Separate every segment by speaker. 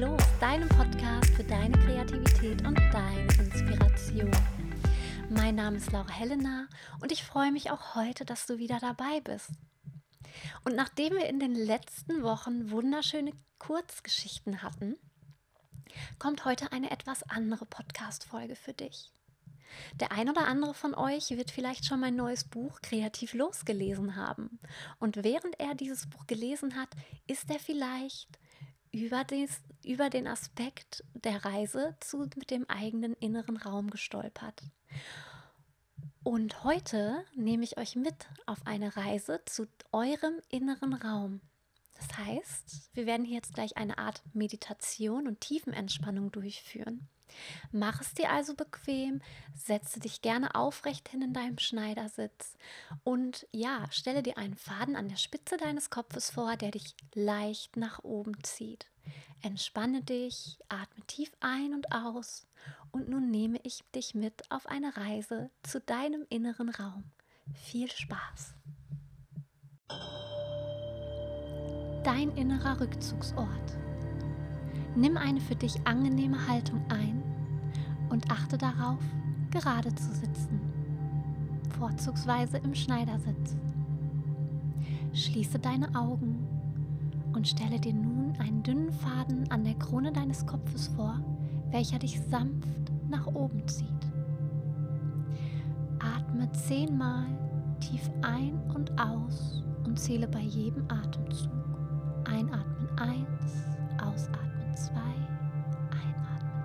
Speaker 1: los, deinem Podcast für deine Kreativität und deine Inspiration. Mein Name ist Laura Helena und ich freue mich auch heute, dass du wieder dabei bist. Und nachdem wir in den letzten Wochen wunderschöne Kurzgeschichten hatten, kommt heute eine etwas andere Podcast-Folge für dich. Der ein oder andere von euch wird vielleicht schon mein neues Buch Kreativ losgelesen haben. Und während er dieses Buch gelesen hat, ist er vielleicht über, des, über den Aspekt der Reise zu dem eigenen inneren Raum gestolpert. Und heute nehme ich euch mit auf eine Reise zu eurem inneren Raum. Das heißt, wir werden hier jetzt gleich eine Art Meditation und Tiefenentspannung durchführen. Mach es dir also bequem, setze dich gerne aufrecht hin in deinem Schneidersitz und ja, stelle dir einen Faden an der Spitze deines Kopfes vor, der dich leicht nach oben zieht. Entspanne dich, atme tief ein und aus und nun nehme ich dich mit auf eine Reise zu deinem inneren Raum. Viel Spaß! Dein innerer Rückzugsort. Nimm eine für dich angenehme Haltung ein und achte darauf, gerade zu sitzen, vorzugsweise im Schneidersitz. Schließe deine Augen und stelle dir nun einen dünnen Faden an der Krone deines Kopfes vor, welcher dich sanft nach oben zieht. Atme zehnmal tief ein und aus und zähle bei jedem Atemzug. Einatmen 1, ausatmen 2, einatmen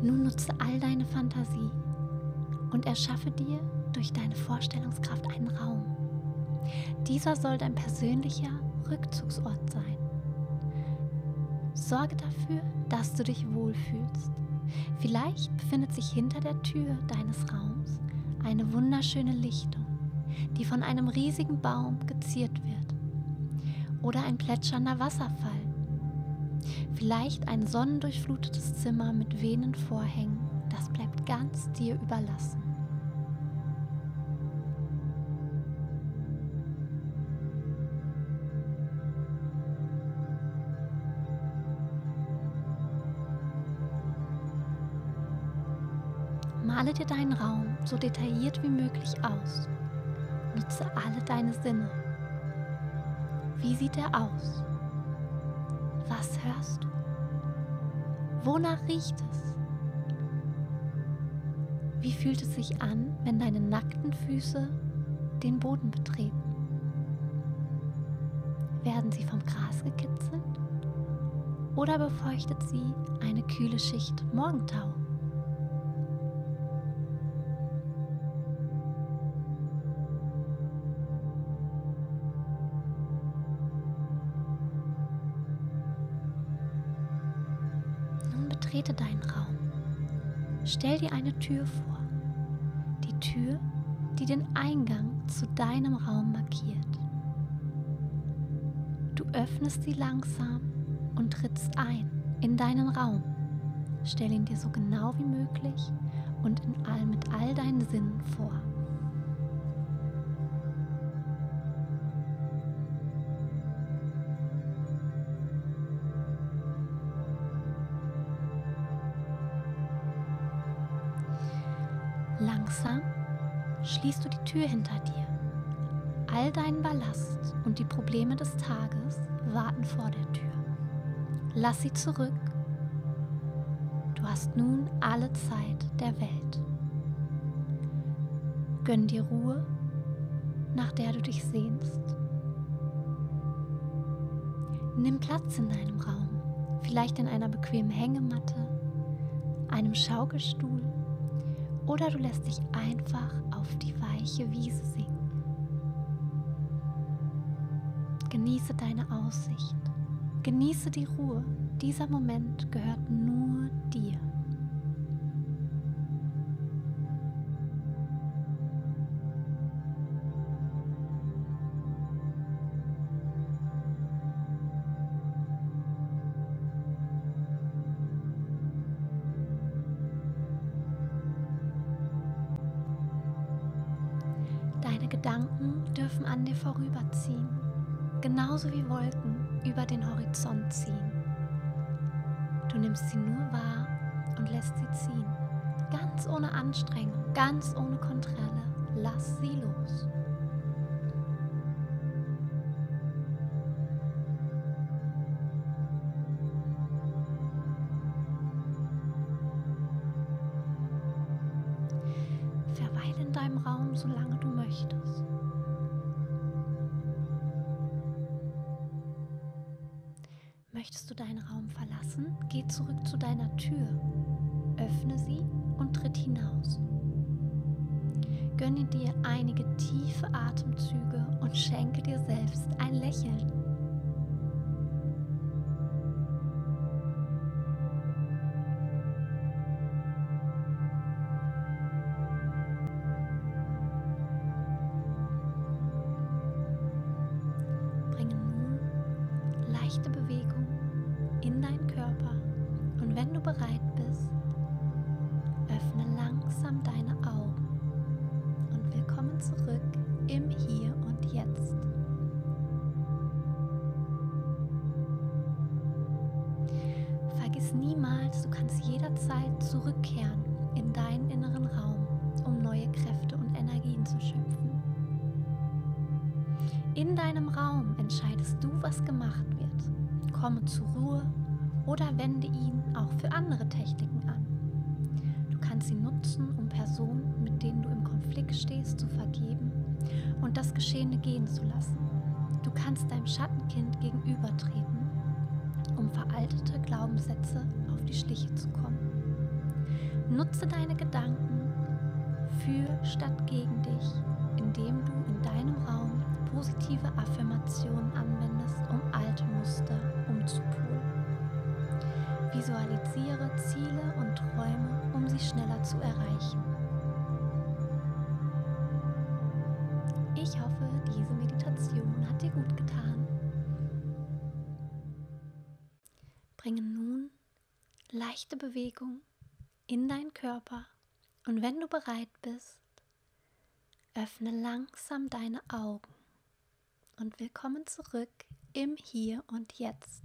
Speaker 1: 3. Nun nutze all deine Fantasie und erschaffe dir durch deine Vorstellungskraft einen Raum. Dieser soll dein persönlicher Rückzugsort sein. Sorge dafür, dass du dich wohlfühlst. Vielleicht befindet sich hinter der Tür deines Raums eine wunderschöne Lichtung, die von einem riesigen Baum geziert wird. Oder ein plätschernder Wasserfall. Vielleicht ein sonnendurchflutetes Zimmer mit wehenden Vorhängen. Das bleibt ganz dir überlassen. Male dir deinen Raum so detailliert wie möglich aus. Nutze alle deine Sinne. Wie sieht er aus? Was hörst du? Wonach riecht es? Wie fühlt es sich an, wenn deine nackten Füße den Boden betreten? Werden sie vom Gras gekitzelt? Oder befeuchtet sie eine kühle Schicht Morgentau? Betrete deinen Raum. Stell dir eine Tür vor. Die Tür, die den Eingang zu deinem Raum markiert. Du öffnest sie langsam und trittst ein in deinen Raum. Stell ihn dir so genau wie möglich und all, mit all deinen Sinnen vor. Langsam schließt du die Tür hinter dir. All dein Ballast und die Probleme des Tages warten vor der Tür. Lass sie zurück. Du hast nun alle Zeit der Welt. Gönn dir Ruhe, nach der du dich sehnst. Nimm Platz in deinem Raum, vielleicht in einer bequemen Hängematte, einem Schaukelstuhl oder du lässt dich einfach auf die weiche Wiese sinken. Genieße deine Aussicht. Genieße die Ruhe. Dieser Moment gehört nur An dir vorüberziehen, genauso wie Wolken über den Horizont ziehen. Du nimmst sie nur wahr und lässt sie ziehen, ganz ohne Anstrengung, ganz ohne Kontrolle. Lass sie los. Verweile in deinem Raum, solange du Möchtest du deinen Raum verlassen, geh zurück zu deiner Tür, öffne sie und tritt hinaus. Gönne dir einige tiefe Atemzüge und schenke dir selbst ein Lächeln. leichte Bewegung in deinen Körper und wenn du bereit bist, öffne langsam deine Augen und willkommen zurück im Hier und Jetzt. Vergiss niemals, du kannst jederzeit zurückkehren in deinen deinem Raum entscheidest du, was gemacht wird. Komme zur Ruhe oder wende ihn auch für andere Techniken an. Du kannst sie nutzen, um Personen, mit denen du im Konflikt stehst, zu vergeben und das Geschehene gehen zu lassen. Du kannst deinem Schattenkind gegenübertreten, um veraltete Glaubenssätze auf die Schliche zu kommen. Nutze deine Gedanken für statt gegen dich, indem du in deinem Raum positive Affirmationen anwendest, um alte Muster umzupolen. Visualisiere Ziele und Träume, um sie schneller zu erreichen. Ich hoffe, diese Meditation hat dir gut getan. Bringe nun leichte Bewegung in deinen Körper und wenn du bereit bist, öffne langsam deine Augen und willkommen zurück im Hier und Jetzt.